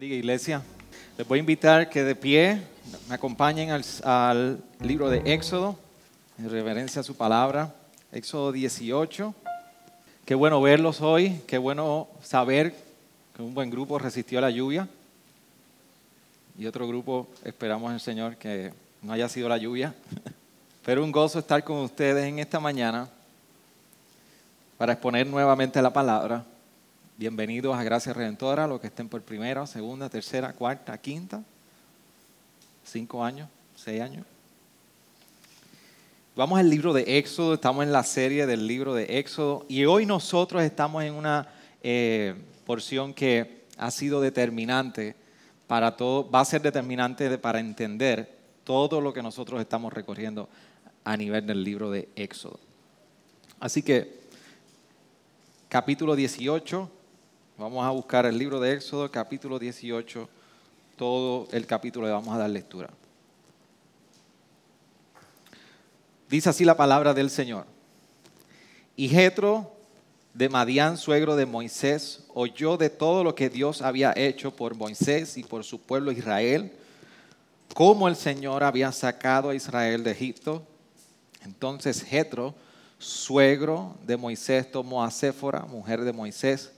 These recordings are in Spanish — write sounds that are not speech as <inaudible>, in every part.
Bendiga iglesia. Les voy a invitar que de pie me acompañen al, libro de Éxodo, en reverencia a su palabra, Éxodo 18. Qué bueno verlos hoy, qué bueno saber que un buen grupo resistió la lluvia y otro grupo esperamos el Señor que no haya sido la lluvia. <laughs> Pero un gozo estar con ustedes en esta mañana para exponer nuevamente la palabra. Bienvenidos a Gracia Redentora, los que estén por primera, segunda, tercera, cuarta, quinta, cinco años, seis años. Vamos al libro de Éxodo, estamos en la serie del libro de Éxodo y hoy nosotros estamos en una eh, porción que ha sido determinante para todo, va a ser determinante para entender todo lo que nosotros estamos recorriendo a nivel del libro de Éxodo. Así que, capítulo 18, Vamos a buscar el libro de Éxodo, capítulo 18. Todo el capítulo le vamos a dar lectura. Dice así la palabra del Señor. Y Jetro de Madián, suegro de Moisés, oyó de todo lo que Dios había hecho por Moisés y por su pueblo Israel, cómo el Señor había sacado a Israel de Egipto. Entonces Jetro, suegro de Moisés, tomó a Séfora, mujer de Moisés,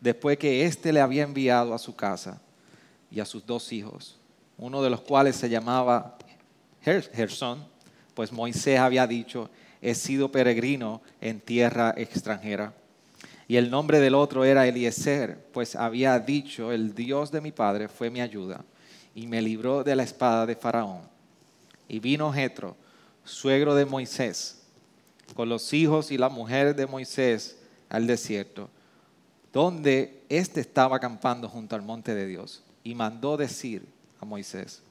después que éste le había enviado a su casa y a sus dos hijos, uno de los cuales se llamaba Gerson, pues Moisés había dicho, he sido peregrino en tierra extranjera. Y el nombre del otro era Eliezer, pues había dicho, el Dios de mi padre fue mi ayuda y me libró de la espada de Faraón. Y vino Jetro, suegro de Moisés, con los hijos y la mujer de Moisés al desierto donde éste estaba acampando junto al monte de Dios, y mandó decir a Moisés,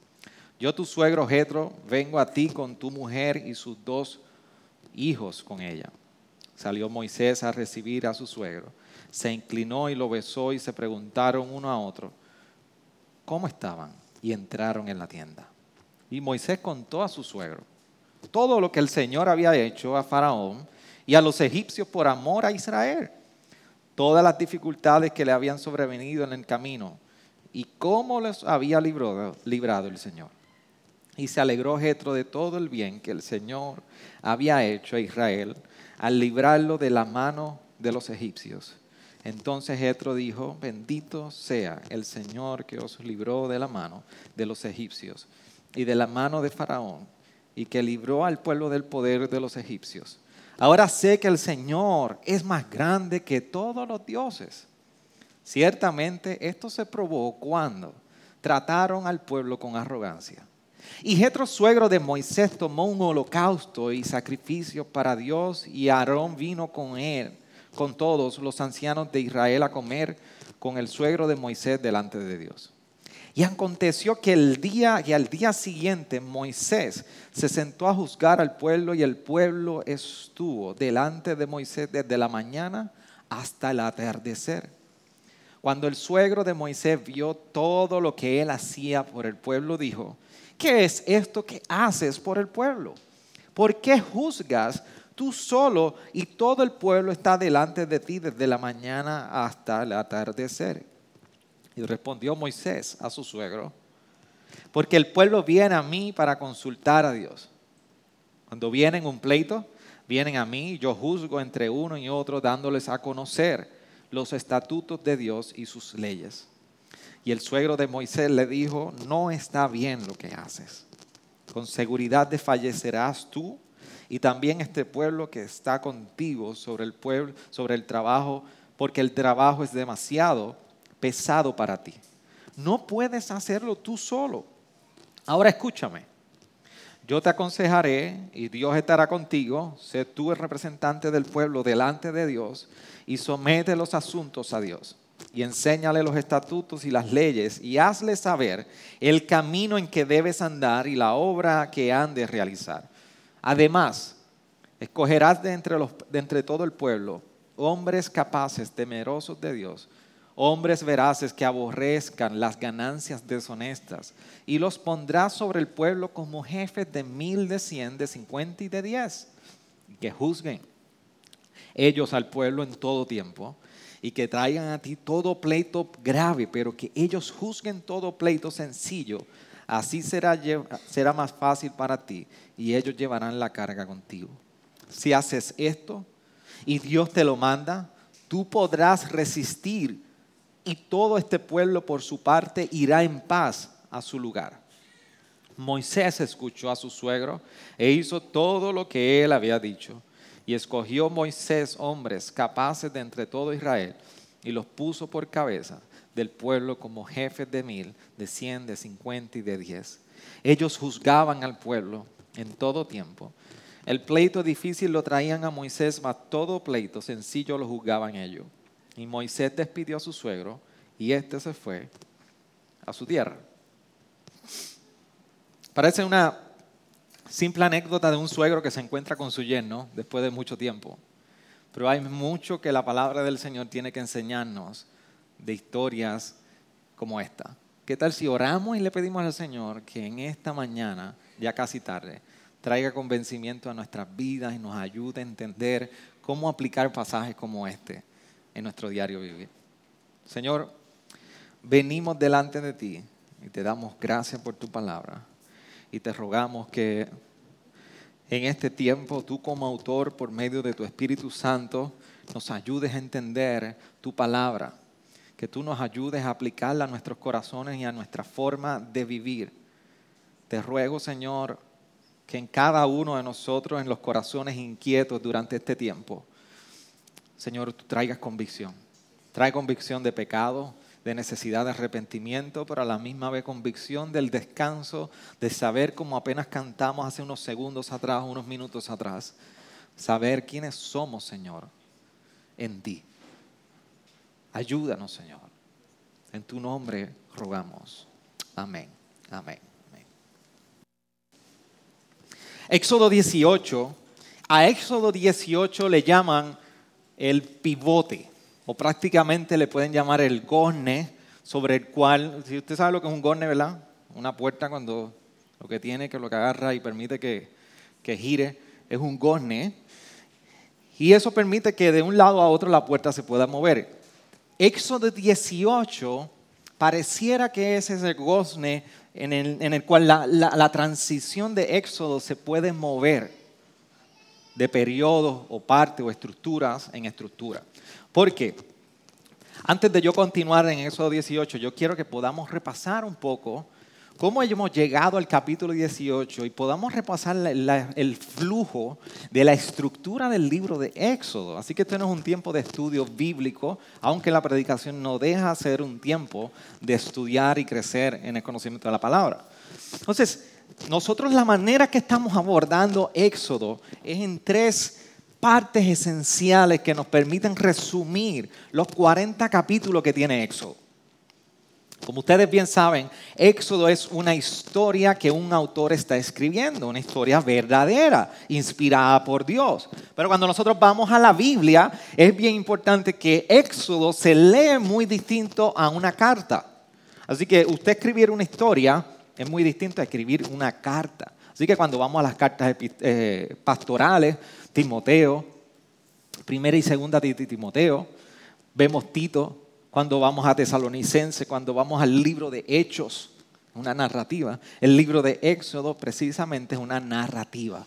yo tu suegro Jetro vengo a ti con tu mujer y sus dos hijos con ella. Salió Moisés a recibir a su suegro, se inclinó y lo besó y se preguntaron uno a otro, ¿cómo estaban? Y entraron en la tienda. Y Moisés contó a su suegro todo lo que el Señor había hecho a Faraón y a los egipcios por amor a Israel todas las dificultades que le habían sobrevenido en el camino y cómo les había librado, librado el Señor. Y se alegró Jetro de todo el bien que el Señor había hecho a Israel al librarlo de la mano de los egipcios. Entonces Jetro dijo, bendito sea el Señor que os libró de la mano de los egipcios y de la mano de Faraón y que libró al pueblo del poder de los egipcios Ahora sé que el Señor es más grande que todos los dioses. Ciertamente esto se probó cuando trataron al pueblo con arrogancia. Y Jetro, suegro de Moisés, tomó un holocausto y sacrificio para Dios y Aarón vino con él, con todos los ancianos de Israel a comer con el suegro de Moisés delante de Dios. Y aconteció que el día y al día siguiente Moisés se sentó a juzgar al pueblo y el pueblo estuvo delante de Moisés desde la mañana hasta el atardecer. Cuando el suegro de Moisés vio todo lo que él hacía por el pueblo, dijo, ¿qué es esto que haces por el pueblo? ¿Por qué juzgas tú solo y todo el pueblo está delante de ti desde la mañana hasta el atardecer? Y respondió Moisés a su suegro, porque el pueblo viene a mí para consultar a Dios. Cuando vienen un pleito, vienen a mí, yo juzgo entre uno y otro, dándoles a conocer los estatutos de Dios y sus leyes. Y el suegro de Moisés le dijo, no está bien lo que haces. Con seguridad desfallecerás tú y también este pueblo que está contigo sobre el pueblo, sobre el trabajo, porque el trabajo es demasiado pesado para ti. No puedes hacerlo tú solo. Ahora escúchame. Yo te aconsejaré y Dios estará contigo. Sé tú el representante del pueblo delante de Dios y somete los asuntos a Dios. y enséñale los estatutos y las leyes y hazle saber el camino en que debes andar y la obra que han de realizar. Además, escogerás de entre todo el pueblo hombres capaces, temerosos de Dios, hombres veraces que aborrezcan las ganancias deshonestas, y los pondrás sobre el pueblo como jefes de mil, de cien, de cincuenta y de diez, que juzguen ellos al pueblo en todo tiempo y que traigan a ti todo pleito grave, pero que ellos juzguen todo pleito sencillo. Así será, será más fácil para ti y ellos llevarán la carga contigo. Si haces esto y Dios te lo manda, tú podrás resistir y todo este pueblo por su parte irá en paz a su lugar. Moisés escuchó a su suegro e hizo todo lo que él había dicho. Y escogió Moisés hombres capaces de entre todo Israel y los puso por cabeza del pueblo como jefes de mil, de cien, de cincuenta y de diez. Ellos juzgaban al pueblo en todo tiempo. El pleito difícil lo traían a Moisés, mas todo pleito sencillo lo juzgaban ellos. Y Moisés despidió a su suegro y éste se fue a su tierra. Parece una simple anécdota de un suegro que se encuentra con su yerno después de mucho tiempo. Pero hay mucho que la palabra del Señor tiene que enseñarnos de historias como esta. ¿Qué tal si oramos y le pedimos al Señor que en esta mañana, ya casi tarde, traiga convencimiento a nuestras vidas y nos ayude a entender cómo aplicar pasajes como este en nuestro diario vivir? Señor, venimos delante de ti y te damos gracias por tu palabra y te rogamos que en este tiempo tú como autor, por medio de tu Espíritu Santo, nos ayudes a entender tu palabra, que tú nos ayudes a aplicarla a nuestros corazones y a nuestra forma de vivir. Te ruego, Señor, que en cada uno de nosotros, en los corazones inquietos durante este tiempo, Señor, tú traigas convicción. Trae convicción de pecado, de necesidad de arrepentimiento, pero a la misma vez convicción del descanso, de saber como apenas cantamos hace unos segundos atrás, unos minutos atrás, saber quiénes somos, Señor, en ti. Ayúdanos, Señor. En tu nombre rogamos. Amén. Amén. Amén. Éxodo 18. A Éxodo 18 le llaman el pivote o prácticamente le pueden llamar el gozne, sobre el cual, si usted sabe lo que es un gozne, ¿verdad? Una puerta cuando lo que tiene, que lo que agarra y permite que, que gire, es un gozne. Y eso permite que de un lado a otro la puerta se pueda mover. Éxodo 18 pareciera que es ese gozne en el, en el cual la, la, la, transición de Éxodo se puede mover de periodos o partes o estructuras en estructura. Porque antes de yo continuar en Éxodo 18, yo quiero que podamos repasar un poco cómo hemos llegado al capítulo 18 y podamos repasar el flujo de la estructura del libro de Éxodo. Así que este no es un tiempo de estudio bíblico, aunque la predicación no deja ser un tiempo de estudiar y crecer en el conocimiento de la palabra. Entonces, nosotros la manera que estamos abordando Éxodo es en tres partes esenciales que nos permiten resumir los 40 capítulos que tiene Éxodo. Como ustedes bien saben, Éxodo es una historia que un autor está escribiendo, una historia verdadera, inspirada por Dios. Pero cuando nosotros vamos a la Biblia, es bien importante que Éxodo se lee muy distinto a una carta. Así que usted escribir una historia es muy distinto a escribir una carta. Así que cuando vamos a las cartas eh, pastorales, Timoteo, primera y segunda de Timoteo, vemos Tito, cuando vamos a Tesalonicense, cuando vamos al libro de Hechos, una narrativa. El libro de Éxodo precisamente es una narrativa.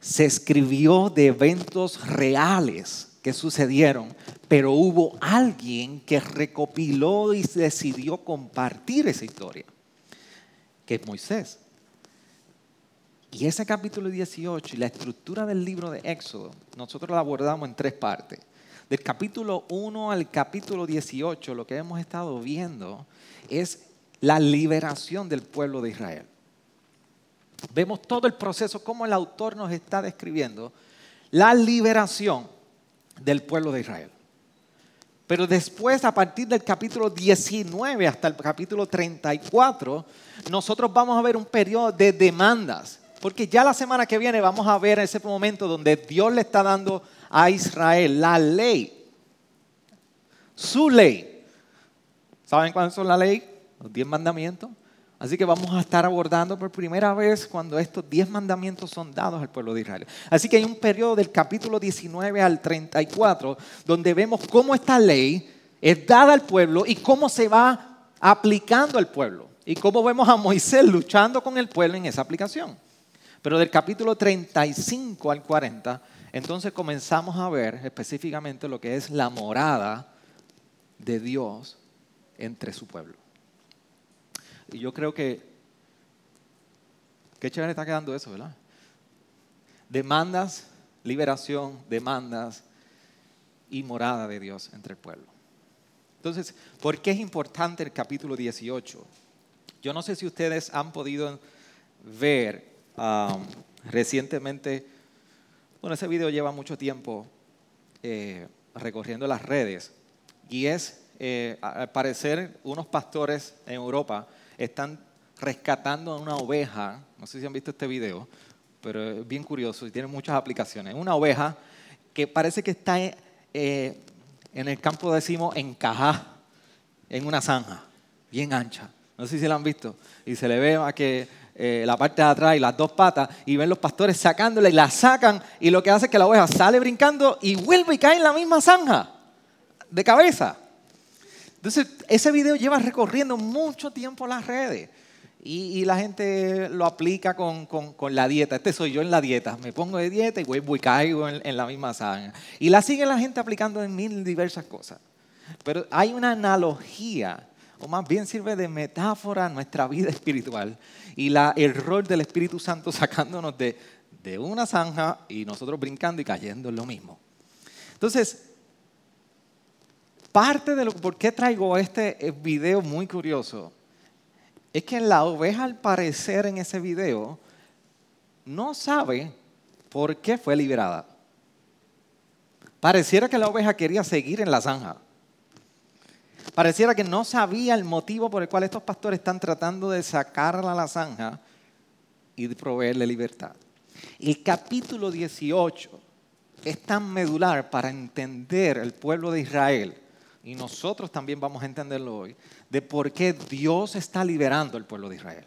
Se escribió de eventos reales que sucedieron, pero hubo alguien que recopiló y decidió compartir esa historia, que es Moisés. Y ese capítulo 18 y la estructura del libro de Éxodo, nosotros la abordamos en tres partes. Del capítulo 1 al capítulo 18, lo que hemos estado viendo es la liberación del pueblo de Israel. Vemos todo el proceso, como el autor nos está describiendo, la liberación del pueblo de Israel. Pero después, a partir del capítulo 19 hasta el capítulo 34, nosotros vamos a ver un periodo de demandas. Porque ya la semana que viene vamos a ver ese momento donde Dios le está dando a Israel la ley. Su ley. ¿Saben cuáles son la ley? Los diez mandamientos. Así que vamos a estar abordando por primera vez cuando estos diez mandamientos son dados al pueblo de Israel. Así que hay un periodo del capítulo 19 al 34 donde vemos cómo esta ley es dada al pueblo y cómo se va aplicando al pueblo. Y cómo vemos a Moisés luchando con el pueblo en esa aplicación. Pero del capítulo 35 al 40, entonces comenzamos a ver específicamente lo que es la morada de Dios entre su pueblo. Y yo creo que, qué chévere está quedando eso, ¿verdad? Demandas, liberación, demandas y morada de Dios entre el pueblo. Entonces, ¿por qué es importante el capítulo 18? Yo no sé si ustedes han podido ver um, recientemente, bueno, ese video lleva mucho tiempo eh, recorriendo las redes y es, eh, al parecer, unos pastores en Europa están rescatando a una oveja, no sé si han visto este video, pero es bien curioso y tiene muchas aplicaciones. Una oveja que parece que está eh, en el campo, decimos, encajada en una zanja, bien ancha. No sé si la han visto. Y se le ve a que eh, la parte de atrás y las dos patas y ven los pastores sacándola y la sacan y lo que hace es que la oveja sale brincando y vuelve y cae en la misma zanja de cabeza. Entonces, ese video lleva recorriendo mucho tiempo las redes. Y, la gente lo aplica con, la dieta. Este soy yo en la dieta. Me pongo de dieta y vuelvo y caigo en, la misma zanja. Y la sigue la gente aplicando en mil diversas cosas. Pero hay una analogía, o más bien sirve de metáfora a nuestra vida espiritual. Y la, el rol del Espíritu Santo sacándonos de, de una zanja y nosotros brincando y cayendo en lo mismo. Entonces, parte de lo por qué traigo este eh, video muy curioso es que la oveja al parecer en ese video no sabe por qué fue liberada. Pareciera que la oveja quería seguir en la zanja. Pareciera que no sabía el motivo por el cual estos pastores están tratando de sacarla a la zanja y proveerle libertad. El capítulo 18 es tan medular para entender el pueblo de Israel y nosotros también vamos a entenderlo hoy, de por qué Dios está liberando al pueblo de Israel.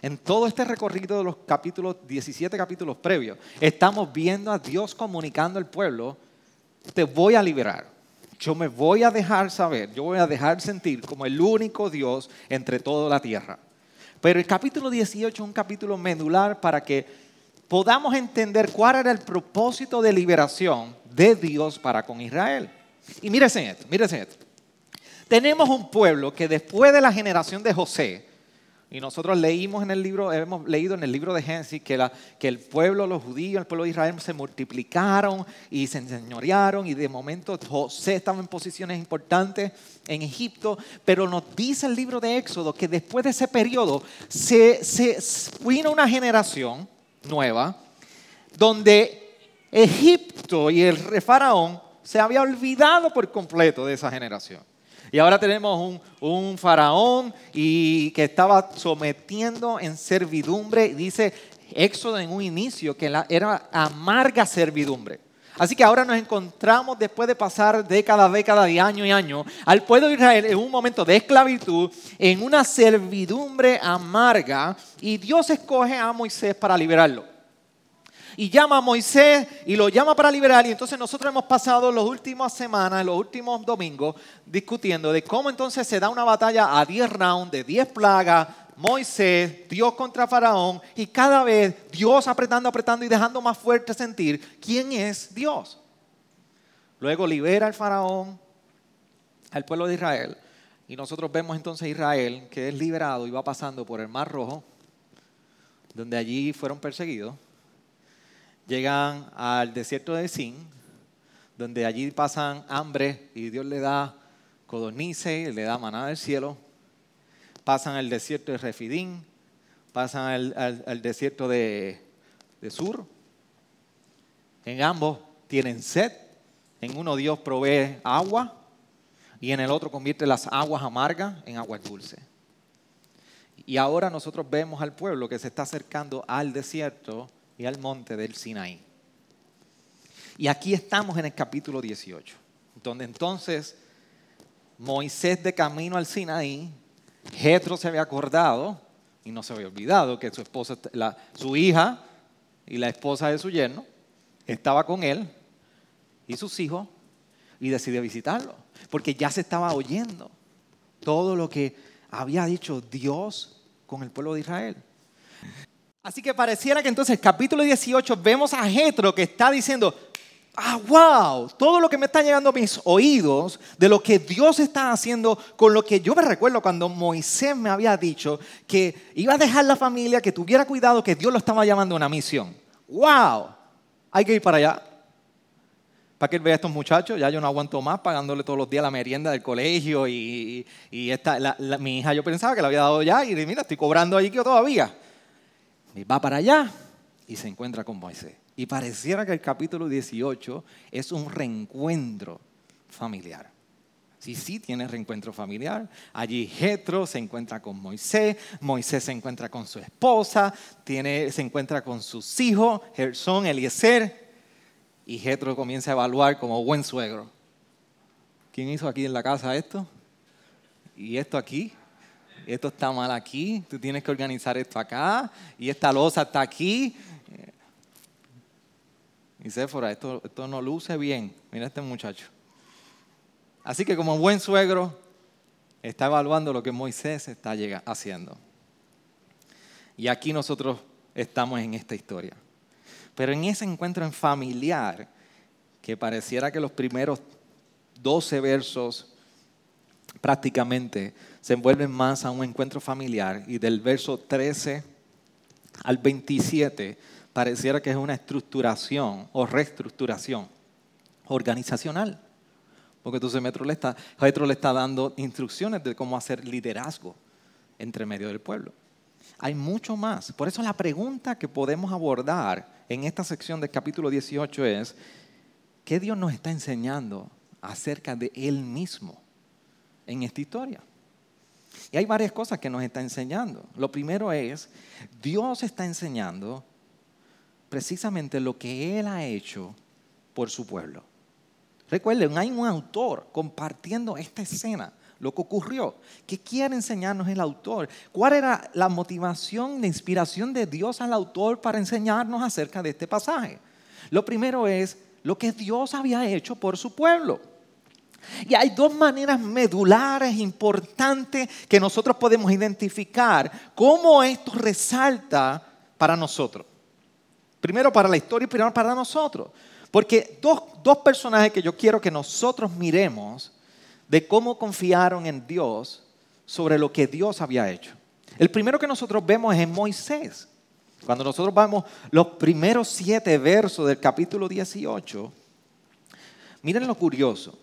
En todo este recorrido de los capítulos, 17 capítulos previos, estamos viendo a Dios comunicando al pueblo, te voy a liberar, yo me voy a dejar saber, yo voy a dejar sentir como el único Dios entre toda la tierra. Pero el capítulo 18 es un capítulo medular para que podamos entender cuál era el propósito de liberación de Dios para con Israel. Y mírense esto, mírense esto. Tenemos un pueblo que después de la generación de José, y nosotros leímos en el libro, hemos leído en el libro de Génesis que, que el pueblo, los judíos, el pueblo de Israel se multiplicaron y se enseñorearon y de momento José estaba en posiciones importantes en Egipto, pero nos dice el libro de Éxodo que después de ese periodo se, se vino una generación nueva donde Egipto y el rey faraón se había olvidado por completo de esa generación. Y ahora tenemos un, faraón y que estaba sometiendo en servidumbre, dice Éxodo en un inicio, que era amarga servidumbre. Así que ahora nos encontramos después de pasar décadas, décadas de año y año al pueblo de Israel en un momento de esclavitud, en una servidumbre amarga, y Dios escoge a Moisés para liberarlo y llama a Moisés y lo llama para liberar. Y entonces nosotros hemos pasado las últimas semanas, los últimos domingos, discutiendo de cómo entonces se da una batalla a 10 rounds, de 10 plagas, Moisés, Dios contra Faraón, y cada vez Dios apretando, apretando y dejando más fuerte sentir quién es Dios. Luego libera al Faraón, al pueblo de Israel, y nosotros vemos entonces a Israel que es liberado y va pasando por el Mar Rojo, donde allí fueron perseguidos llegan al desierto de Sin, donde allí pasan hambre y Dios le da codornices, le da maná del cielo. Pasan al desierto de Refidín, pasan al, desierto de, de Sur. En ambos tienen sed. En uno Dios provee agua y en el otro convierte las aguas amargas en aguas dulces. Y ahora nosotros vemos al pueblo que se está acercando al desierto y al monte del Sinaí. Y aquí estamos en el capítulo 18, donde entonces Moisés de camino al Sinaí, Jetro se había acordado y no se había olvidado que su esposa, su hija y la esposa de su yerno estaba con él y sus hijos y decidió visitarlo, porque ya se estaba oyendo todo lo que había dicho Dios con el pueblo de Israel. Así que pareciera que entonces capítulo 18 vemos a Jetro que está diciendo, ah, wow, todo lo que me está llegando a mis oídos de lo que Dios está haciendo con lo que yo me recuerdo cuando Moisés me había dicho que iba a dejar la familia, que tuviera cuidado, que Dios lo estaba llamando a una misión. Wow, hay que ir para allá. Para que él vea a estos muchachos, ya yo no aguanto más pagándole todos los días la merienda del colegio y, esta, mi hija yo pensaba que la había dado ya y mira, estoy cobrando ahí que todavía. Y va para allá y se encuentra con Moisés. Y pareciera que el capítulo 18 es un reencuentro familiar. Sí, sí, tiene reencuentro familiar. Allí Jetro se encuentra con Moisés, Moisés se encuentra con su esposa, tiene, se encuentra con sus hijos, Gersón, Eliezer, y Jetro comienza a evaluar como buen suegro. ¿Quién hizo aquí en la casa esto? ¿Y esto aquí? Esto está mal aquí, tú tienes que organizar esto acá, y esta losa está aquí, y Séfora, esto, esto no luce bien. Mira este muchacho. Así que como buen suegro, está evaluando lo que Moisés está haciendo. Y aquí nosotros estamos en esta historia. Pero en ese encuentro en familiar, que pareciera que los primeros 12 versos prácticamente se envuelven más a un encuentro familiar y del verso 13 al 27 pareciera que es una estructuración o reestructuración organizacional. Porque entonces Metro le está, le está dando instrucciones de cómo hacer liderazgo entre medio del pueblo. Hay mucho más. Por eso la pregunta que podemos abordar en esta sección del capítulo 18 es, ¿qué Dios nos está enseñando acerca de Él mismo en esta historia? Y hay varias cosas que nos está enseñando. Lo primero es, Dios está enseñando precisamente lo que Él ha hecho por su pueblo. Recuerden, hay un autor compartiendo esta escena, lo que ocurrió. ¿Qué quiere enseñarnos el autor? ¿Cuál era la motivación, la inspiración de Dios al autor para enseñarnos acerca de este pasaje? Lo primero es lo que Dios había hecho por su pueblo. Y hay dos maneras medulares importantes que nosotros podemos identificar cómo esto resalta para nosotros. Primero para la historia y primero para nosotros. Porque dos, dos personajes que yo quiero que nosotros miremos de cómo confiaron en Dios sobre lo que Dios había hecho. El primero que nosotros vemos es en Moisés. Cuando nosotros vamos los primeros siete versos del capítulo 18, miren lo curioso.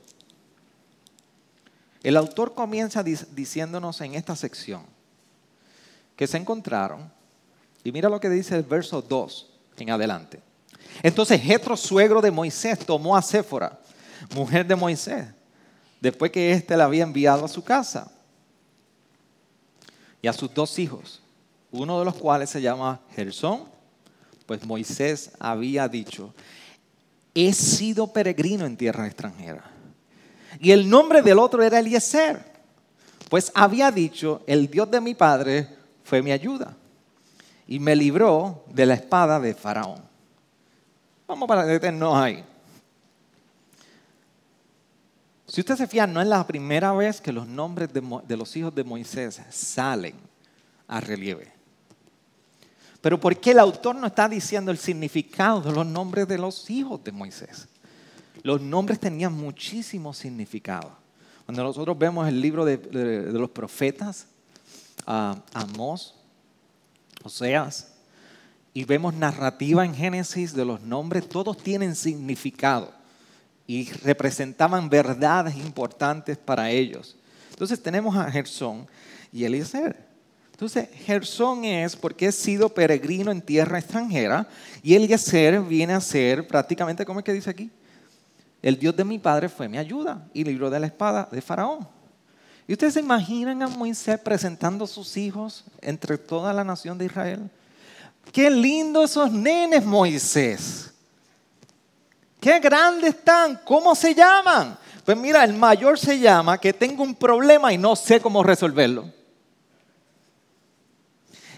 El autor comienza diciéndonos en esta sección que se encontraron, y mira lo que dice el verso 2 en adelante. Entonces Jetro, suegro de Moisés, tomó a Séfora, mujer de Moisés, después que éste la había enviado a su casa, y a sus dos hijos, uno de los cuales se llama Gersón, pues Moisés había dicho, he sido peregrino en tierra extranjera. Y el nombre del otro era Eliezer, pues había dicho, el Dios de mi padre fue mi ayuda y me libró de la espada de Faraón. Vamos para detenernos ahí. Si usted se fija, no es la primera vez que los nombres de, los hijos de Moisés salen a relieve. Pero ¿por qué el autor no está diciendo el significado de los nombres de los hijos de Moisés? Los nombres tenían muchísimo significado. Cuando nosotros vemos el libro de, los profetas, uh, Amós, Oseas, y vemos narrativa en Génesis de los nombres, todos tienen significado y representaban verdades importantes para ellos. Entonces tenemos a Gersón y Eliezer. Entonces, Gersón es porque he sido peregrino en tierra extranjera y Eliezer viene a ser prácticamente, ¿cómo es que dice aquí? El Dios de mi padre fue mi ayuda y libró de la espada de Faraón. ¿Y ustedes se imaginan a Moisés presentando a sus hijos entre toda la nación de Israel? Qué lindo esos nenes, Moisés. Qué grandes están. ¿Cómo se llaman? Pues mira, el mayor se llama que tengo un problema y no sé cómo resolverlo.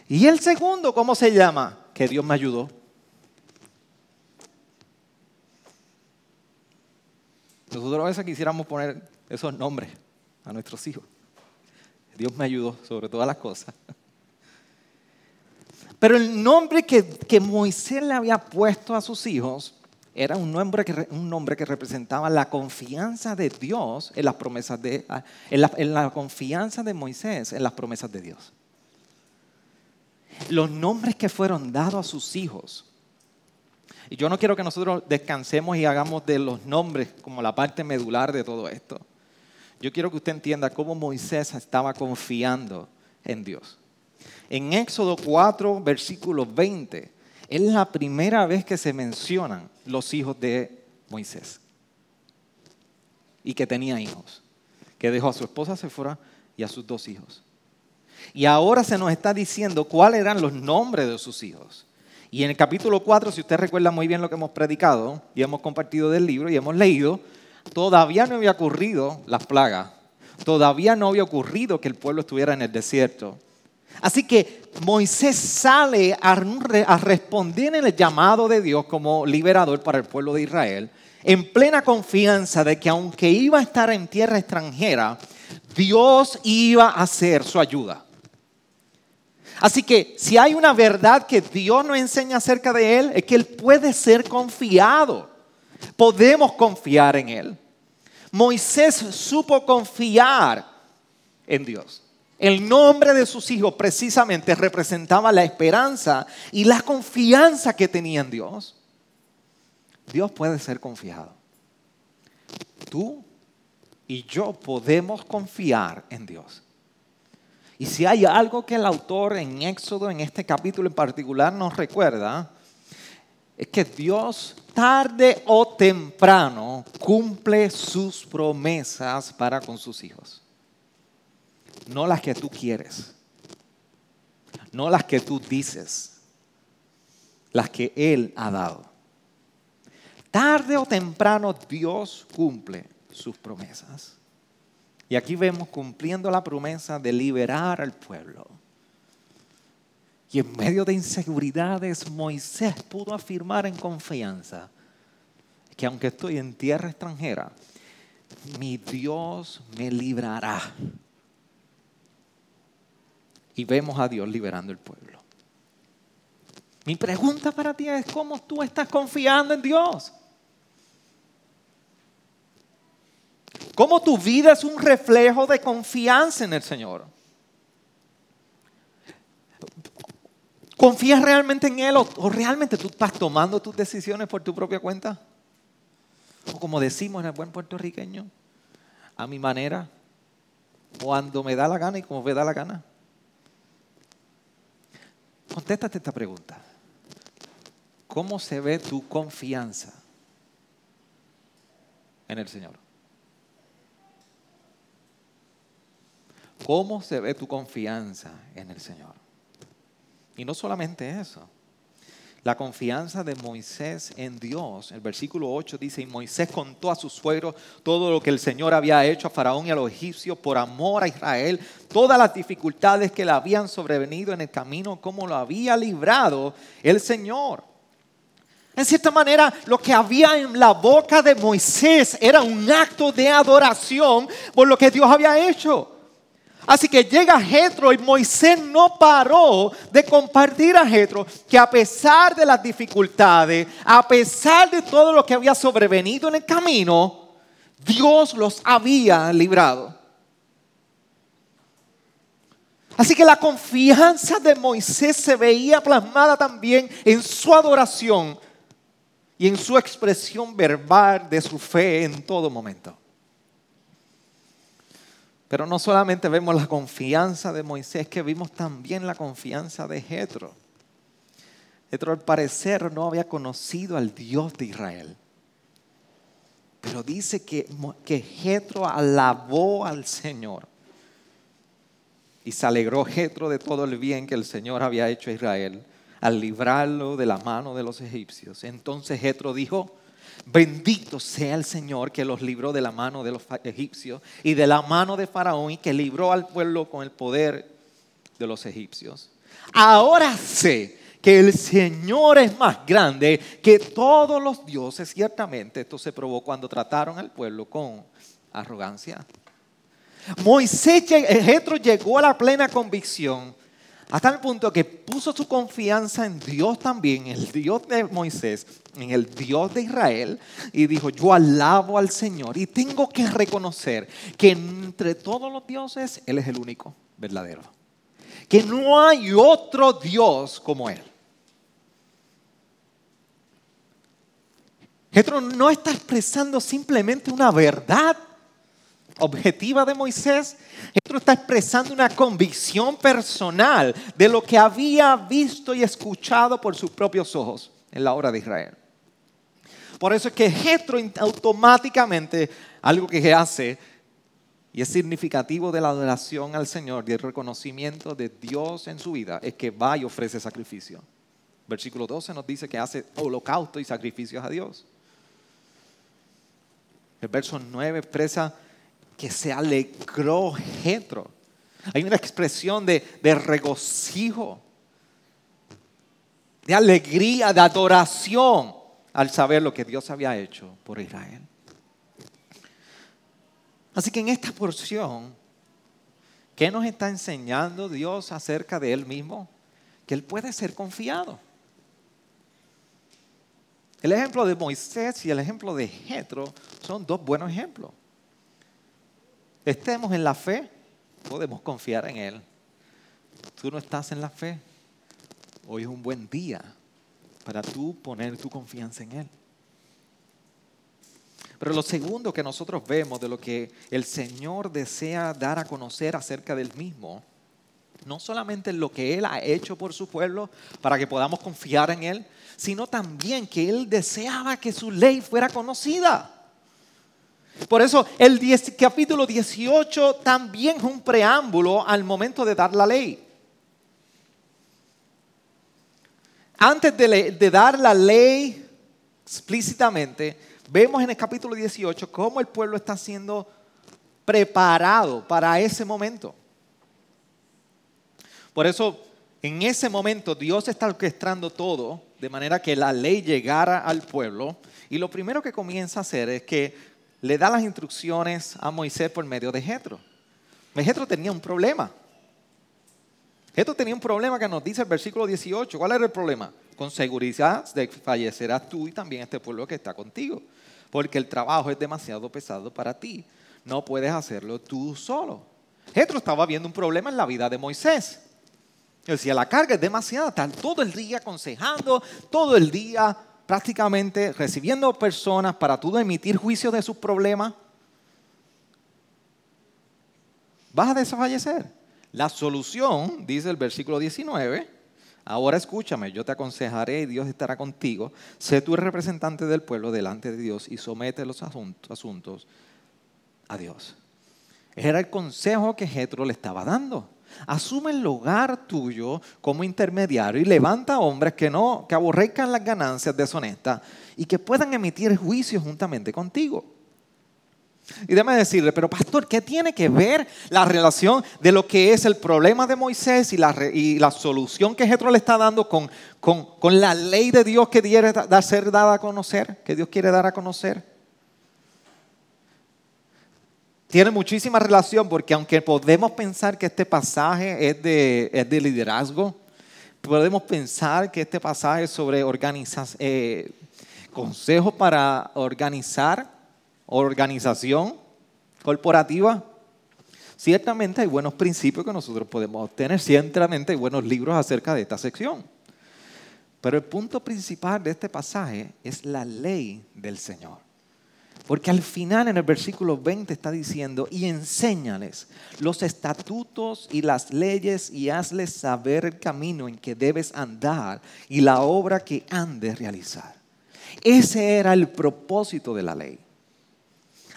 Y el segundo, ¿cómo se llama? Que Dios me ayudó. Nosotros a veces quisiéramos poner esos nombres a nuestros hijos. Dios me ayudó sobre todas las cosas. Pero el nombre que, Moisés le había puesto a sus hijos era un nombre, que, un nombre que representaba la confianza de Dios en las promesas de, en la, la confianza de Moisés en las promesas de Dios. Los nombres que fueron dados a sus hijos y yo no quiero que nosotros descansemos y hagamos de los nombres como la parte medular de todo esto. Yo quiero que usted entienda cómo Moisés estaba confiando en Dios. En Éxodo 4, versículo 20, es la primera vez que se mencionan los hijos de Moisés. Y que tenía hijos. Que dejó a su esposa Sephora y a sus dos hijos. Y ahora se nos está diciendo cuáles eran los nombres de sus hijos. Y en el capítulo 4, si usted recuerda muy bien lo que hemos predicado y hemos compartido del libro y hemos leído, todavía no había ocurrido las plagas, todavía no había ocurrido que el pueblo estuviera en el desierto. Así que Moisés sale a, responder en el llamado de Dios como liberador para el pueblo de Israel, en plena confianza de que aunque iba a estar en tierra extranjera, Dios iba a hacer su ayuda. Así que si hay una verdad que Dios nos enseña acerca de Él, es que Él puede ser confiado. Podemos confiar en Él. Moisés supo confiar en Dios. El nombre de sus hijos precisamente representaba la esperanza y la confianza que tenía en Dios. Dios puede ser confiado. Tú y yo podemos confiar en Dios. Y si hay algo que el autor en Éxodo, en este capítulo en particular, nos recuerda, es que Dios tarde o temprano cumple sus promesas para con sus hijos. No las que tú quieres, no las que tú dices, las que Él ha dado. Tarde o temprano Dios cumple sus promesas. Y aquí vemos cumpliendo la promesa de liberar al pueblo. Y en medio de inseguridades, Moisés pudo afirmar en confianza que aunque estoy en tierra extranjera, mi Dios me librará. Y vemos a Dios liberando el pueblo. Mi pregunta para ti es, ¿cómo tú estás confiando en Dios? Cómo tu vida es un reflejo de confianza en el Señor. ¿Confías realmente en Él o, realmente tú estás tomando tus decisiones por tu propia cuenta? O como decimos en el buen puertorriqueño, a mi manera, cuando me da la gana y como me da la gana. Contéstate esta pregunta. ¿Cómo se ve tu confianza en el Señor? ¿Cómo se ve tu confianza en el Señor? Y no solamente eso. La confianza de Moisés en Dios. El versículo 8 dice, y Moisés contó a su suegro todo lo que el Señor había hecho a Faraón y a los egipcios por amor a Israel, todas las dificultades que le habían sobrevenido en el camino, cómo lo había librado el Señor. En cierta manera, lo que había en la boca de Moisés era un acto de adoración por lo que Dios había hecho. Así que llega Jetro y Moisés no paró de compartir a Jetro que a pesar de las dificultades, a pesar de todo lo que había sobrevenido en el camino, Dios los había librado. Así que la confianza de Moisés se veía plasmada también en su adoración y en su expresión verbal de su fe en todo momento. Pero no solamente vemos la confianza de Moisés, que vimos también la confianza de Jetro. Jetro al parecer no había conocido al Dios de Israel. Pero dice que, que Jetro alabó al Señor. Y se alegró Jetro de todo el bien que el Señor había hecho a Israel al librarlo de la mano de los egipcios. Entonces Jetro dijo, bendito sea el Señor que los libró de la mano de los egipcios y de la mano de Faraón y que libró al pueblo con el poder de los egipcios. Ahora sé que el Señor es más grande que todos los dioses. Ciertamente esto se probó cuando trataron al pueblo con arrogancia. Moisés, Jetro llegó a la plena convicción hasta el punto que puso su confianza en Dios también, el Dios de Moisés, en el Dios de Israel, y dijo, yo alabo al Señor y tengo que reconocer que entre todos los dioses, Él es el único verdadero. Que no hay otro Dios como Él. Jetro no está expresando simplemente una verdad objetiva de Moisés. Jetro está expresando una convicción personal de lo que había visto y escuchado por sus propios ojos en la obra de Israel. Por eso es que Jetro automáticamente, algo que hace, y es significativo de la adoración al Señor y el reconocimiento de Dios en su vida, es que va y ofrece sacrificio. Versículo 12 nos dice que hace holocausto y sacrificios a Dios. El verso 9 expresa que se alegró Jetro. Hay una expresión de, regocijo, de alegría, de adoración al saber lo que Dios había hecho por Israel. Así que en esta porción, ¿qué nos está enseñando Dios acerca de Él mismo? Que Él puede ser confiado. El ejemplo de Moisés y el ejemplo de Jetro son dos buenos ejemplos. Estemos en la fe, podemos confiar en Él. Tú no estás en la fe. Hoy es un buen día para tú poner tu confianza en Él. Pero lo segundo que nosotros vemos de lo que el Señor desea dar a conocer acerca del mismo, no solamente lo que Él ha hecho por su pueblo para que podamos confiar en Él, sino también que Él deseaba que su ley fuera conocida. Por eso el capítulo 18 también es un preámbulo al momento de dar la ley. Antes de, de dar la ley explícitamente, vemos en el capítulo 18 cómo el pueblo está siendo preparado para ese momento. Por eso, en ese momento, Dios está orquestando todo de manera que la ley llegara al pueblo. Y lo primero que comienza a hacer es que le da las instrucciones a Moisés por medio de Jetro. Jetro tenía un problema. Jetro tenía un problema que nos dice el versículo 18. ¿Cuál era el problema? Con seguridad de fallecerás tú y también este pueblo que está contigo. Porque el trabajo es demasiado pesado para ti. No puedes hacerlo tú solo. Jetro estaba viendo un problema en la vida de Moisés. Decía, la carga es demasiada, estar todo el día aconsejando, todo el día prácticamente recibiendo personas para tú emitir juicio de sus problemas. Vas a desfallecer. La solución, dice el versículo 19, ahora escúchame, yo te aconsejaré y Dios estará contigo. Sé tú el representante del pueblo delante de Dios y somete los asuntos a Dios. Era el consejo que Jetro le estaba dando. Asume el lugar tuyo como intermediario y levanta hombres que no, que aborrezcan las ganancias deshonestas y que puedan emitir juicios juntamente contigo. Y déjame decirle, pero pastor, ¿qué tiene que ver la relación de lo que es el problema de Moisés y la, y la solución que Jetro le está dando con, con, con, la ley de Dios que quiere ser dada a conocer, que Dios quiere dar a conocer? Tiene muchísima relación porque aunque podemos pensar que este pasaje es de, liderazgo, podemos pensar que este pasaje es sobre eh, consejos para organizar organización corporativa. Ciertamente hay buenos principios que nosotros podemos obtener, ciertamente hay buenos libros acerca de esta sección. Pero el punto principal de este pasaje es la ley del Señor. Porque al final en el versículo 20 está diciendo, y enséñales los estatutos y las leyes y hazles saber el camino en que debes andar y la obra que han de realizar. Ese era el propósito de la ley.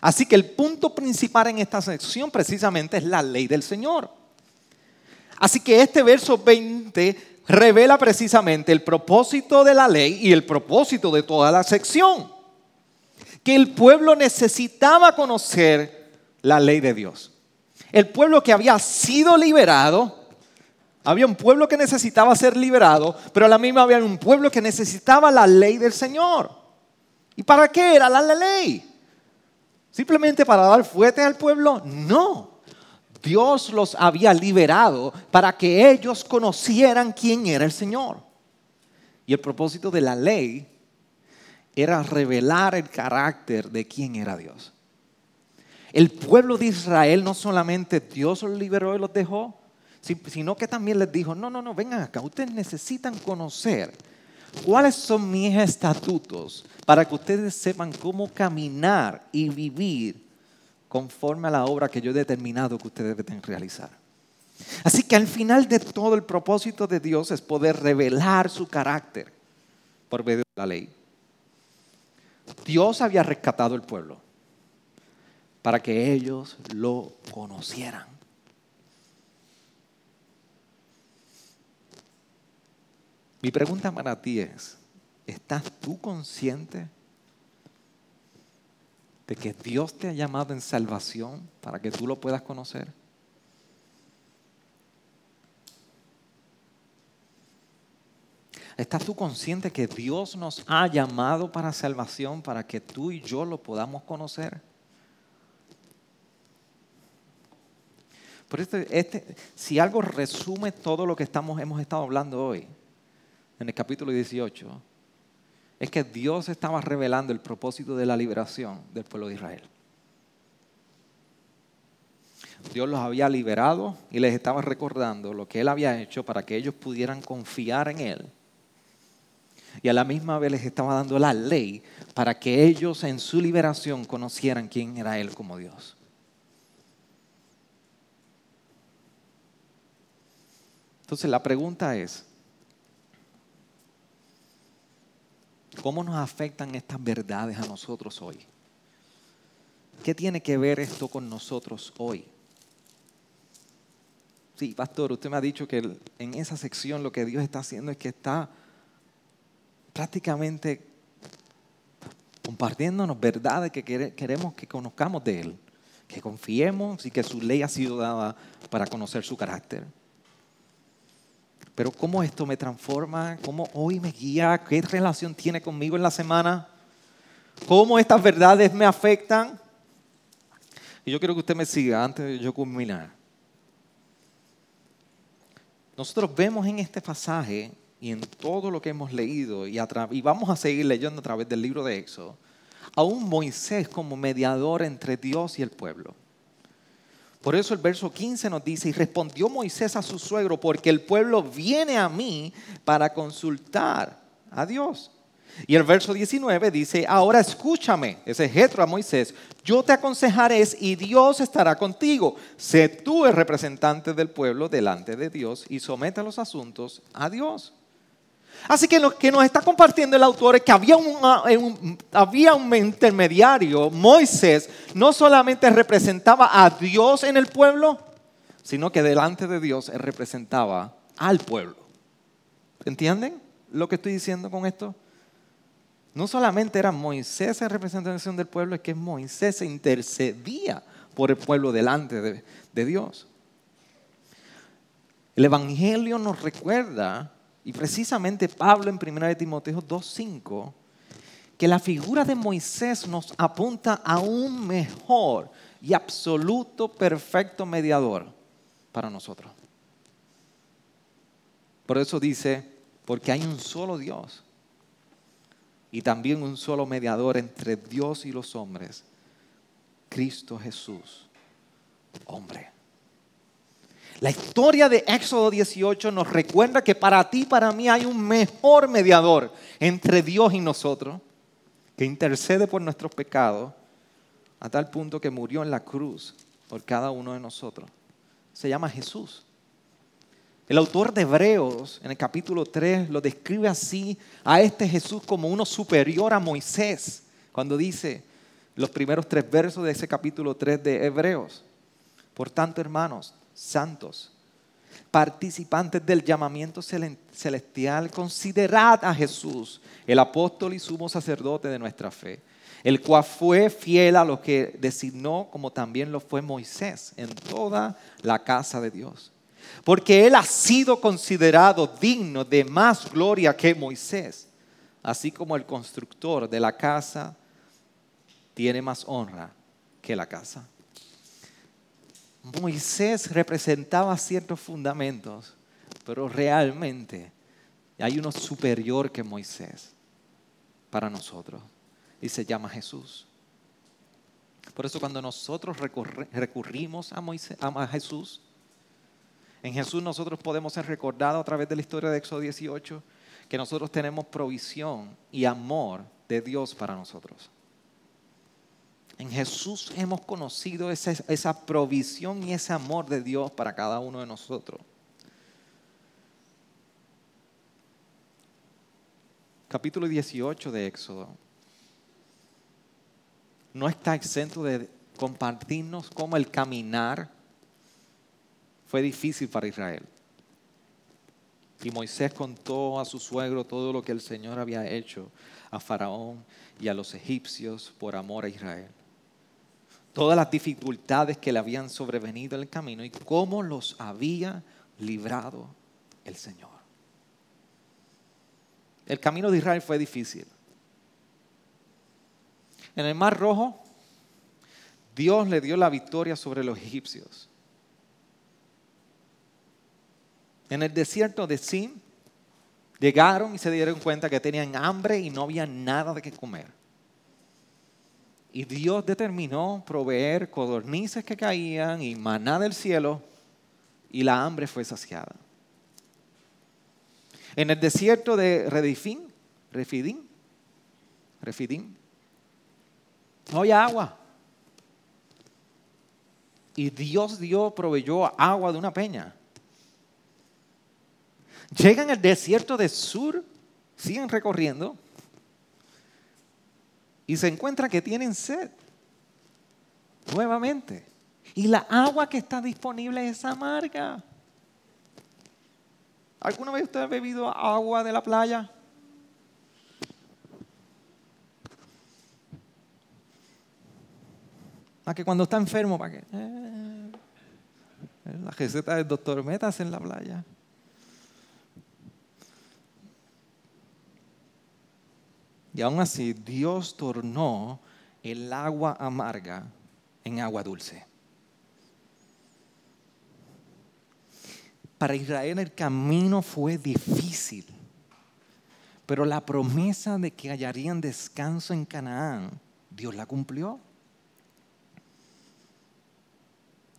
Así que el punto principal en esta sección precisamente es la ley del Señor. Así que este verso 20 revela precisamente el propósito de la ley y el propósito de toda la sección. Que el pueblo necesitaba conocer la ley de Dios. El pueblo que había sido liberado, había un pueblo que necesitaba ser liberado, pero a la misma había un pueblo que necesitaba la ley del Señor. ¿Y para qué era la ley? ¿Simplemente para dar fuerte al pueblo? No. Dios los había liberado para que ellos conocieran quién era el Señor. Y el propósito de la ley era revelar el carácter de quién era Dios. El pueblo de Israel no solamente Dios los liberó y los dejó, sino que también les dijo, no, no, no, vengan acá, ustedes necesitan conocer cuáles son mis estatutos para que ustedes sepan cómo caminar y vivir conforme a la obra que yo he determinado que ustedes deben realizar. Así que al final de todo el propósito de Dios es poder revelar su carácter por medio de la ley. Dios había rescatado el pueblo para que ellos lo conocieran. Mi pregunta para ti es, ¿estás tú consciente de que Dios te ha llamado en salvación para que tú lo puedas conocer? ¿Estás tú consciente que Dios nos ha llamado para salvación para que tú y yo lo podamos conocer? Por este, este, si algo resume todo lo que estamos, hemos estado hablando hoy, en el capítulo 18, es que Dios estaba revelando el propósito de la liberación del pueblo de Israel. Dios los había liberado y les estaba recordando lo que Él había hecho para que ellos pudieran confiar en Él. Y a la misma vez les estaba dando la ley para que ellos en su liberación conocieran quién era Él como Dios. Entonces la pregunta es, ¿Cómo nos afectan estas verdades a nosotros hoy? ¿Qué tiene que ver esto con nosotros hoy? Sí, pastor, usted me ha dicho que en esa sección lo que Dios está haciendo es que está prácticamente compartiéndonos verdades que queremos que conozcamos de Él, que confiemos y que su ley ha sido dada para conocer su carácter. Pero ¿cómo esto me transforma? ¿Cómo hoy me guía? ¿Qué relación tiene conmigo en la semana? ¿Cómo estas verdades me afectan? Y yo quiero que usted me siga antes de yo culminar. Nosotros vemos en este pasaje y en todo lo que hemos leído y, vamos a seguir leyendo a través del libro de Éxodo, a un Moisés como mediador entre Dios y el pueblo. Por eso el verso 15 nos dice, y respondió Moisés a su suegro, porque el pueblo viene a mí para consultar a Dios. Y el verso 19 dice, ahora escúchame, ese es a Moisés, yo te aconsejaré y Dios estará contigo. Sé tú el representante del pueblo delante de Dios y somete los asuntos a Dios. Así que lo que nos está compartiendo el autor es que había un, había un intermediario, Moisés, no solamente representaba a Dios en el pueblo, sino que delante de Dios representaba al pueblo. ¿Entienden lo que estoy diciendo con esto? No solamente era Moisés en representación del pueblo, es que Moisés se intercedía por el pueblo delante de, de Dios. El Evangelio nos recuerda y precisamente Pablo en 1 Timoteo 2.5, que la figura de Moisés nos apunta a un mejor y absoluto, perfecto mediador para nosotros. Por eso dice, porque hay un solo Dios y también un solo mediador entre Dios y los hombres, Cristo Jesús, hombre. La historia de Éxodo 18 nos recuerda que para ti para mí hay un mejor mediador entre Dios y nosotros, que intercede por nuestros pecados a tal punto que murió en la cruz por cada uno de nosotros. Se llama Jesús. El autor de Hebreos en el capítulo 3 lo describe así a este Jesús como uno superior a Moisés, cuando dice, los primeros tres versos de ese capítulo 3 de Hebreos. Por tanto, hermanos, santos, participantes del llamamiento celestial, considerad a Jesús, el apóstol y sumo sacerdote de nuestra fe, el cual fue fiel a lo que designó, como también lo fue Moisés en toda la casa de Dios. Porque él ha sido considerado digno de más gloria que Moisés, así como el constructor de la casa tiene más honra que la casa. Moisés representaba ciertos fundamentos, pero realmente hay uno superior que Moisés para nosotros y se llama Jesús. Por eso cuando nosotros recurrimos a, Moisés, a Jesús, en Jesús nosotros podemos ser recordados a través de la historia de Éxodo 18 que nosotros tenemos provisión y amor de Dios para nosotros. En Jesús hemos conocido esa, provisión y ese amor de Dios para cada uno de nosotros. Capítulo 18 de Éxodo no está exento de compartirnos cómo el caminar fue difícil para Israel. Y Moisés contó a su suegro todo lo que el Señor había hecho a Faraón y a los egipcios por amor a Israel todas las dificultades que le habían sobrevenido en el camino y cómo los había librado el Señor. El camino de Israel fue difícil. En el Mar Rojo, Dios le dio la victoria sobre los egipcios. En el desierto de Sin, llegaron y se dieron cuenta que tenían hambre y no había nada de qué comer. Y Dios determinó proveer codornices que caían y maná del cielo y la hambre fue saciada. En el desierto de Redifín, Refidín, Refidín, no había agua. Y Dios dio, proveyó agua de una peña. Llegan al desierto de Sur, siguen recorriendo y se encuentra que tienen sed nuevamente. Y la agua que está disponible es amarga. ¿Alguna vez usted ha bebido agua de la playa? Para que cuando está enfermo, para que... Eh, la receta del doctor Metas en la playa. Y aún así Dios tornó el agua amarga en agua dulce. Para Israel el camino fue difícil, pero la promesa de que hallarían descanso en Canaán, Dios la cumplió.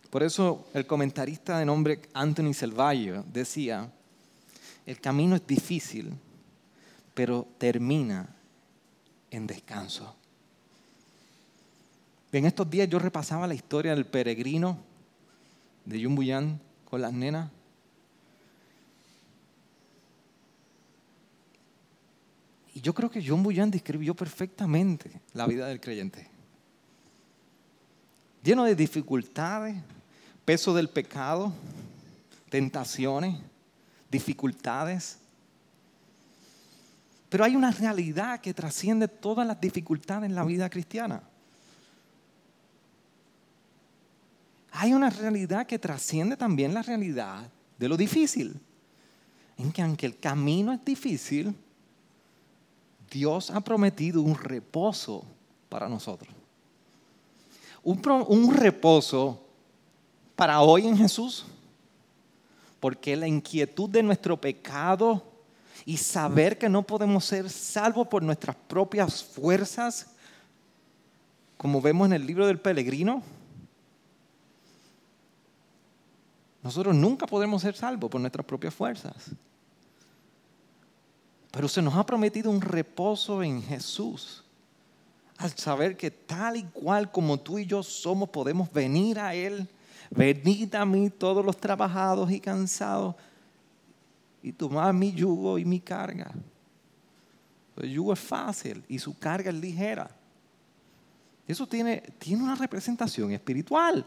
Por eso el comentarista de nombre Anthony Selvaggio decía, el camino es difícil, pero termina en descanso. En estos días yo repasaba la historia del peregrino de Yumbuyan con las nenas. Y yo creo que John Buyan describió perfectamente la vida del creyente. Lleno de dificultades, peso del pecado, tentaciones, dificultades, pero hay una realidad que trasciende todas las dificultades en la vida cristiana. Hay una realidad que trasciende también la realidad de lo difícil. En que aunque el camino es difícil, Dios ha prometido un reposo para nosotros. Un, reposo para hoy en Jesús. Porque la inquietud de nuestro pecado y saber que no podemos ser salvos por nuestras propias fuerzas, como vemos en el libro del peregrino. Nosotros nunca podremos ser salvos por nuestras propias fuerzas. Pero se nos ha prometido un reposo en Jesús. Al saber que tal y cual como tú y yo somos, podemos venir a Él. Venid a mí todos los trabajados y cansados y tomar mi yugo y mi carga. El yugo es fácil y su carga es ligera. Eso tiene, tiene una representación espiritual.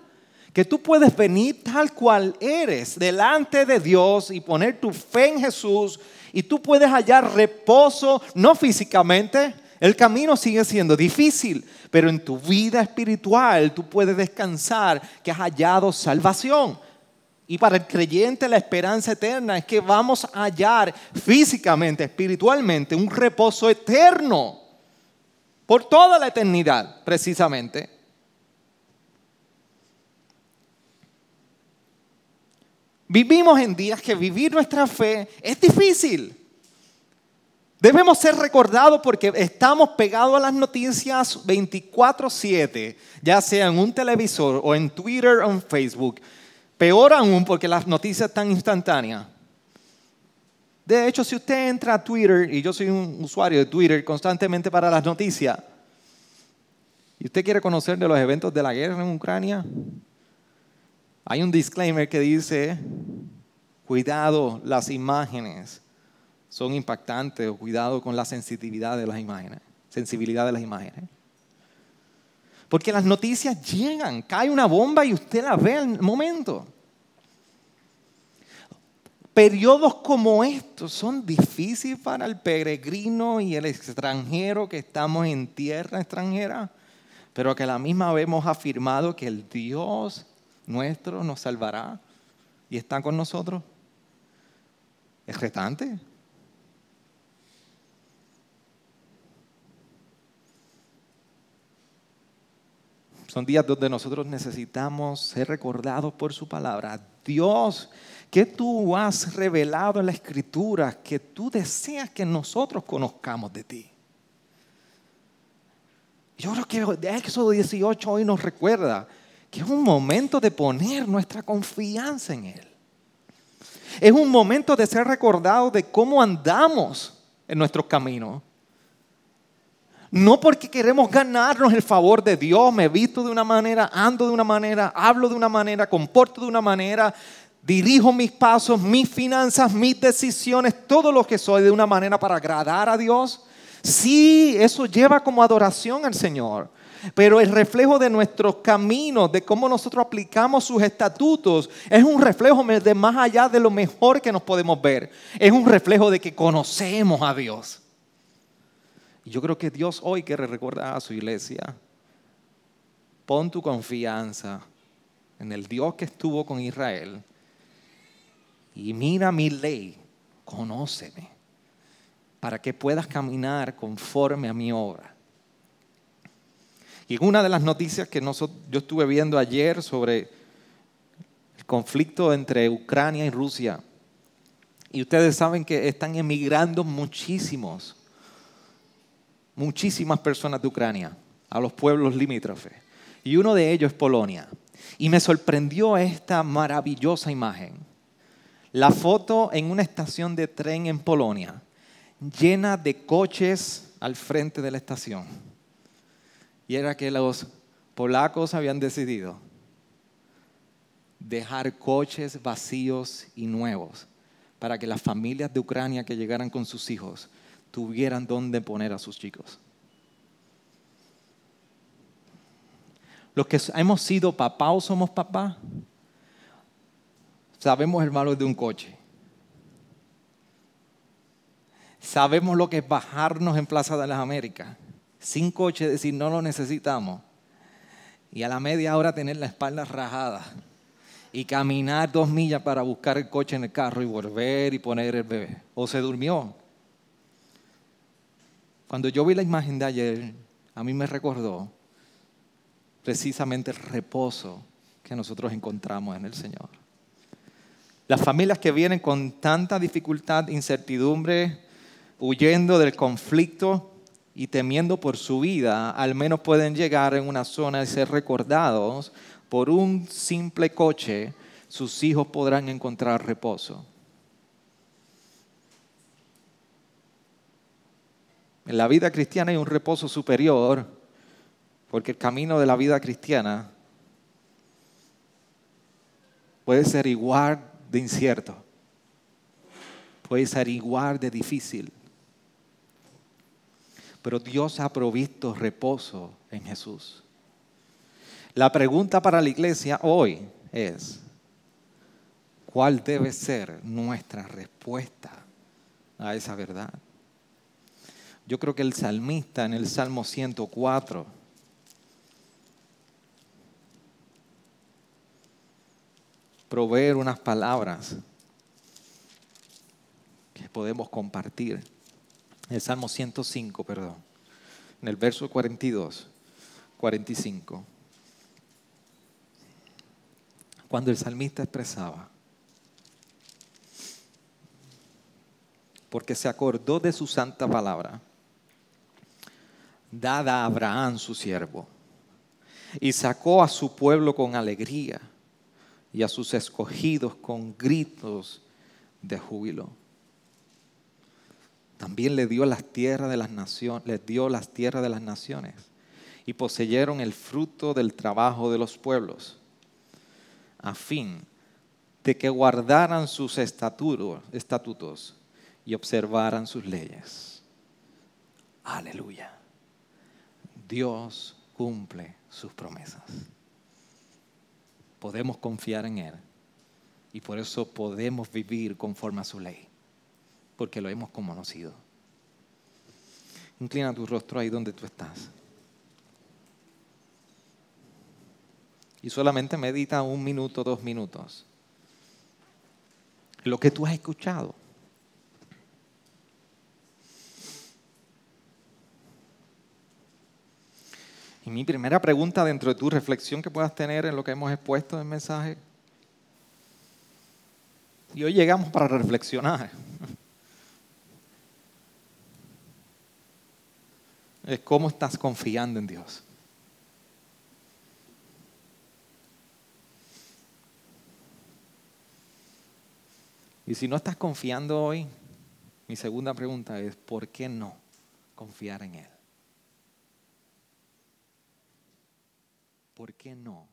Que tú puedes venir tal cual eres delante de Dios y poner tu fe en Jesús y tú puedes hallar reposo, no físicamente, el camino sigue siendo difícil, pero en tu vida espiritual tú puedes descansar que has hallado salvación. Y para el creyente la esperanza eterna es que vamos a hallar físicamente, espiritualmente, un reposo eterno por toda la eternidad, precisamente. Vivimos en días que vivir nuestra fe es difícil. Debemos ser recordados porque estamos pegados a las noticias 24/7, ya sea en un televisor o en Twitter o en Facebook. Peor aún porque las noticias están instantáneas. De hecho, si usted entra a Twitter, y yo soy un usuario de Twitter constantemente para las noticias, y usted quiere conocer de los eventos de la guerra en Ucrania, hay un disclaimer que dice, cuidado, las imágenes son impactantes, cuidado con la sensibilidad de las imágenes, sensibilidad de las imágenes. Porque las noticias llegan, cae una bomba y usted la ve al momento. Periodos como estos son difíciles para el peregrino y el extranjero que estamos en tierra extranjera, pero que a la misma vez hemos afirmado que el Dios nuestro nos salvará y está con nosotros. Es retante. Son días donde nosotros necesitamos ser recordados por su palabra. Dios, que tú has revelado en la escritura que tú deseas que nosotros conozcamos de ti. Yo creo que Éxodo 18 hoy nos recuerda que es un momento de poner nuestra confianza en Él. Es un momento de ser recordados de cómo andamos en nuestros caminos. No porque queremos ganarnos el favor de Dios, me visto de una manera, ando de una manera, hablo de una manera, comporto de una manera, dirijo mis pasos, mis finanzas, mis decisiones, todo lo que soy de una manera para agradar a Dios. Sí, eso lleva como adoración al Señor pero el reflejo de nuestros caminos, de cómo nosotros aplicamos sus estatutos, es un reflejo de más allá de lo mejor que nos podemos ver. Es un reflejo de que conocemos a Dios. Y yo creo que Dios hoy quiere recordar a su iglesia, pon tu confianza en el Dios que estuvo con Israel y mira mi ley, conóceme, para que puedas caminar conforme a mi obra. Y una de las noticias que yo estuve viendo ayer sobre el conflicto entre Ucrania y Rusia, y ustedes saben que están emigrando muchísimos, muchísimas personas de Ucrania a los pueblos limítrofes. Y uno de ellos es Polonia. Y me sorprendió esta maravillosa imagen. La foto en una estación de tren en Polonia, llena de coches al frente de la estación y era que los polacos habían decidido dejar coches vacíos y nuevos para que las familias de Ucrania que llegaran con sus hijos tuvieran dónde poner a sus chicos. Los que hemos sido papá o somos papá, sabemos el valor de un coche. Sabemos lo que es bajarnos en Plaza de las Américas sin coche, decir no lo necesitamos. Y a la media hora tener la espalda rajada y caminar dos millas para buscar el coche en el carro y volver y poner el bebé. O se durmió. Cuando yo vi la imagen de ayer, a mí me recordó precisamente el reposo que nosotros encontramos en el Señor. Las familias que vienen con tanta dificultad, incertidumbre, huyendo del conflicto, y temiendo por su vida, al menos pueden llegar en una zona y ser recordados por un simple coche, sus hijos podrán encontrar reposo. En la vida cristiana hay un reposo superior, porque el camino de la vida cristiana puede ser igual de incierto, puede ser igual de difícil pero Dios ha provisto reposo en Jesús. La pregunta para la iglesia hoy es, ¿cuál debe ser nuestra respuesta a esa verdad? Yo creo que el salmista en el Salmo 104 proveer unas palabras que podemos compartir. El Salmo 105, perdón, en el verso 42, 45. Cuando el salmista expresaba, porque se acordó de su santa palabra, dada a Abraham su siervo, y sacó a su pueblo con alegría y a sus escogidos con gritos de júbilo. También le dio las tierras de las naciones, les dio las tierras de las naciones y poseyeron el fruto del trabajo de los pueblos, a fin de que guardaran sus estatutos y observaran sus leyes. Aleluya. Dios cumple sus promesas podemos confiar en Él. Y por eso podemos vivir conforme a su ley, porque lo hemos conocido. Inclina tu rostro ahí donde tú estás. Y solamente medita un minuto, dos minutos. Lo que tú has escuchado. Y mi primera pregunta dentro de tu reflexión que puedas tener en lo que hemos expuesto en el mensaje. Y hoy llegamos para reflexionar. Es cómo estás confiando en Dios. Y si no estás confiando hoy, mi segunda pregunta es, ¿por qué no confiar en Él? ¿Por qué no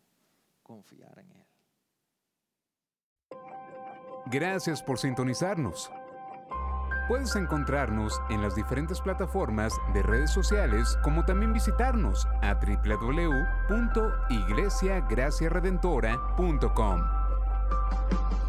confiar en Él? Gracias por sintonizarnos. Puedes encontrarnos en las diferentes plataformas de redes sociales, como también visitarnos a www.iglesiagraciaredentora.com.